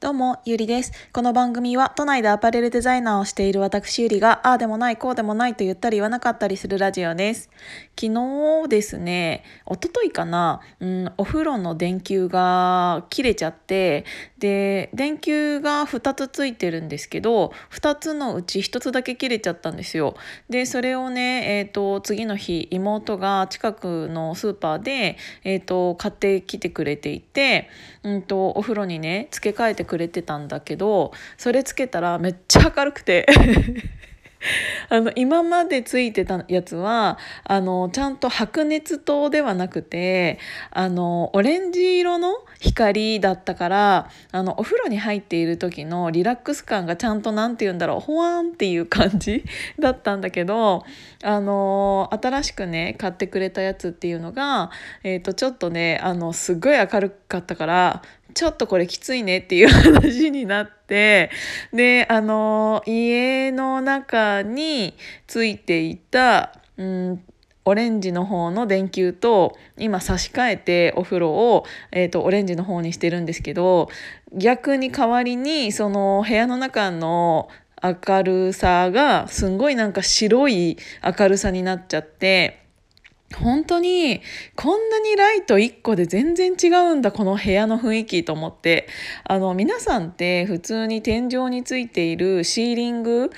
どうも、ゆりです。この番組は都内でアパレルデザイナーをしている私ゆりが、ああでもない、こうでもないと言ったり言わなかったりするラジオです。昨日ですね、おとといかな、うん、お風呂の電球が切れちゃって、で、電球が2つついてるんですけど、2つのうち1つだけ切れちゃったんですよ。で、それをね、えっ、ー、と、次の日、妹が近くのスーパーで、えっ、ー、と、買ってきてくれていて、うんと、お風呂にね、付け替えてくれれてたんだけどそれつけたらめっちゃ明るくて。あの今までついてたやつはあのちゃんと白熱灯ではなくてあのオレンジ色の光だったからあのお風呂に入っている時のリラックス感がちゃんと何て言うんだろうほわんっていう感じだったんだけどあの新しくね買ってくれたやつっていうのが、えーと、ちょっとねあのすごい明るかったからちょっとこれきついねっていう話になって、で、あの、家の中についていた、うん、オレンジの方の電球と今差し替えてお風呂を、えーと、オレンジの方にしてるんですけど逆に代わりにその部屋の中の明るさがすんごいなんか白い明るさになっちゃって。本当にこんなにライト1個で全然違うんだこの部屋の雰囲気と思って。あの皆さんって普通に天井についているシーリング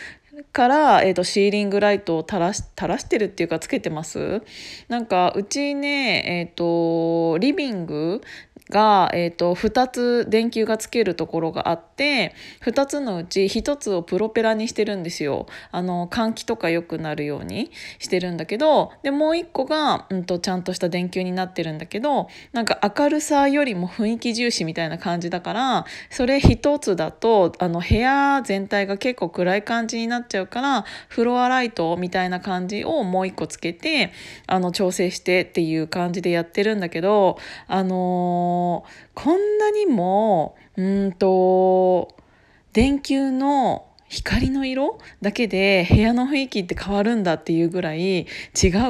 から、えーと、シーリングライトを垂らし垂らしてるっていうかつけてます？なんかうちねえっ、ー、とリビングが、えーと、2つ電球がつけるところがあって2つのうち1つをプロペラにしてるんですよ。あの換気とか良くなるようにしてるんだけどでもう1個が、うんと、ちゃんとした電球になってるんだけどなんか明るさよりも雰囲気重視みたいな感じだからそれ1つだとあの部屋全体が結構暗い感じになっちゃうからフロアライトみたいな感じをもう1個つけてあの調整してっていう感じでやってるんだけどあのーこんなにもうんと電球の光の色だけで部屋の雰囲気って変わるんだっていうぐらい違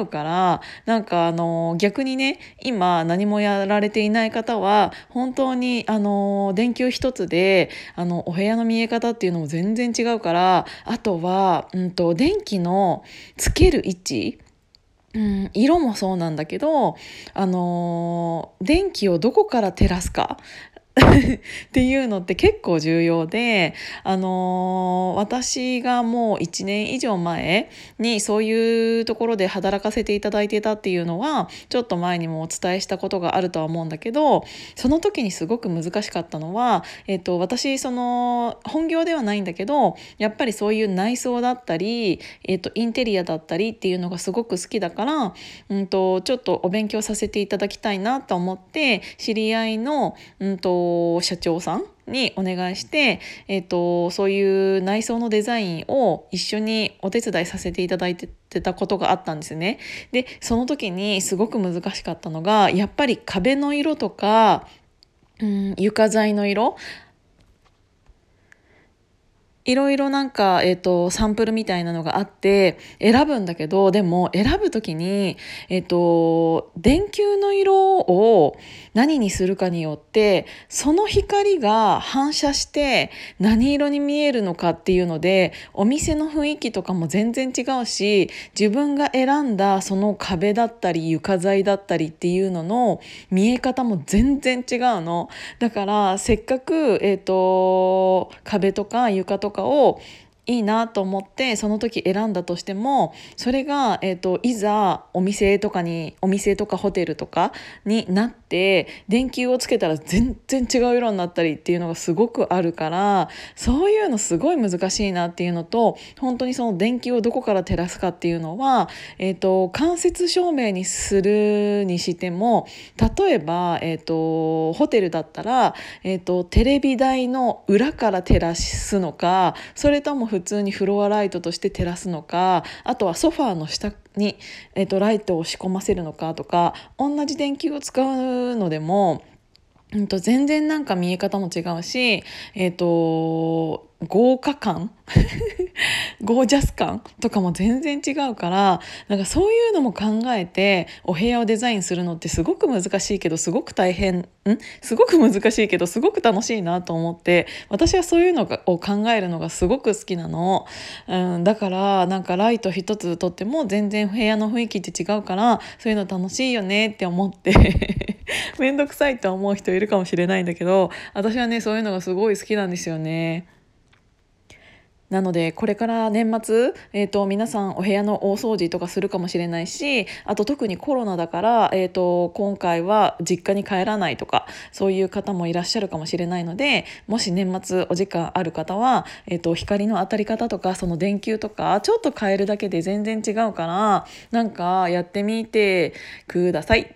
うからなんかあの逆にね今何もやられていない方は本当にあの電球一つであのお部屋の見え方っていうのも全然違うからあとは、うんと、電気のつける位置うん、色もそうなんだけど、あのー、電気をどこから照らすか。っていうのって結構重要で、あのー、私がもう1年以上前にそういうところで働かせていただいてたっていうのはちょっと前にもお伝えしたことがあるとは思うんだけどその時にすごく難しかったのは、えーと、私その本業ではないんだけどやっぱりそういう内装だったり、えーと、インテリアだったりっていうのがすごく好きだから、うんと、ちょっとお勉強させていただきたいなと思って知り合いの、うんと社長さんにお願いして、えーと、そういう内装のデザインを一緒にお手伝いさせていただいてたことがあったんですね。でその時にすごく難しかったのがやっぱり壁の色とか、うん、床材の色いろいろなんか、えっ、ー、と、サンプルみたいなのがあって、選ぶんだけど、でも選ぶときに、えっ、ー、と、電球の色を何にするかによって、その光が反射して何色に見えるのかっていうので、お店の雰囲気とかも全然違うし、自分が選んだその壁だったり床材だったりっていうのの見え方も全然違うの。だから、せっかく、え、ー、と、壁とか床とかをいいなと思ってその時選んだとしてもそれが、えーと、いざお店とかにお店とかホテルとかになって電球をつけたら全然違う色になったりっていうのがすごくあるからそういうのすごい難しいなっていうのと本当にその電球をどこから照らすかっていうのは、えーと、間接照明にするにしても例えば、えーと、ホテルだったら、えー、とテレビ台の裏から照らすのかそれとも普通にフロアライトとして照らすのかあとはソファーの下に、えーと、ライトを仕込ませるのかとか同じ電球を使うのでも、うん、と全然なんか見え方も違うし、えーと豪華感？ゴージャス感とかも全然違うからなんかそういうのも考えてお部屋をデザインするのってすごく難しいけどすごく大変ん？すごく難しいけどすごく楽しいなと思って私はそういうのを考えるのがすごく好きなの、うん、だからなんかライト一つとっても全然部屋の雰囲気って違うからそういうの楽しいよねって思って 面倒くさいと思う人いるかもしれないんだけど私はねそういうのがすごい好きなんですよね。なのでこれから年末、えーと、皆さんお部屋の大掃除とかするかもしれないしあと特にコロナだから、えーと、今回は実家に帰らないとかそういう方もいらっしゃるかもしれないのでもし年末お時間ある方は、えーと、と光の当たり方とかその電球とかちょっと変えるだけで全然違うからなんかやってみてください。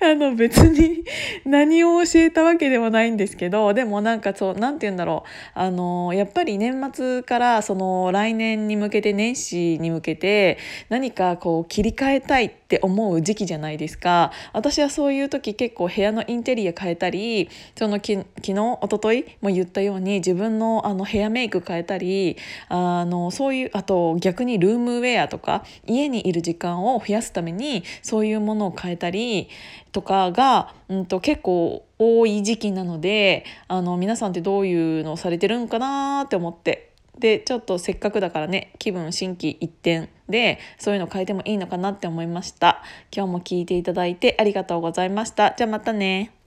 あの別に 何を教えたわけでもないんですけどでもなんかそう何て言うんだろう。あのやっぱり年末からその来年に向けて年始に向けて何かこう切り替えたいって思う時期じゃないですか。私はそういう時結構部屋のインテリア変えたりそのき昨日一昨日も言ったように自分のあのヘアメイク変えたりあのそういうあと逆にルームウェアとか家にいる時間を増やすためにそういうものを変えたりとかが、うんと、結構多い時期なのであの皆さんってどういうのをされてるんかなって思って。でちょっとせっかくだからね気分心機一転でそういうの変えてもいいのかなって思いました。今日も聞いていただいてありがとうございました。じゃあまたね。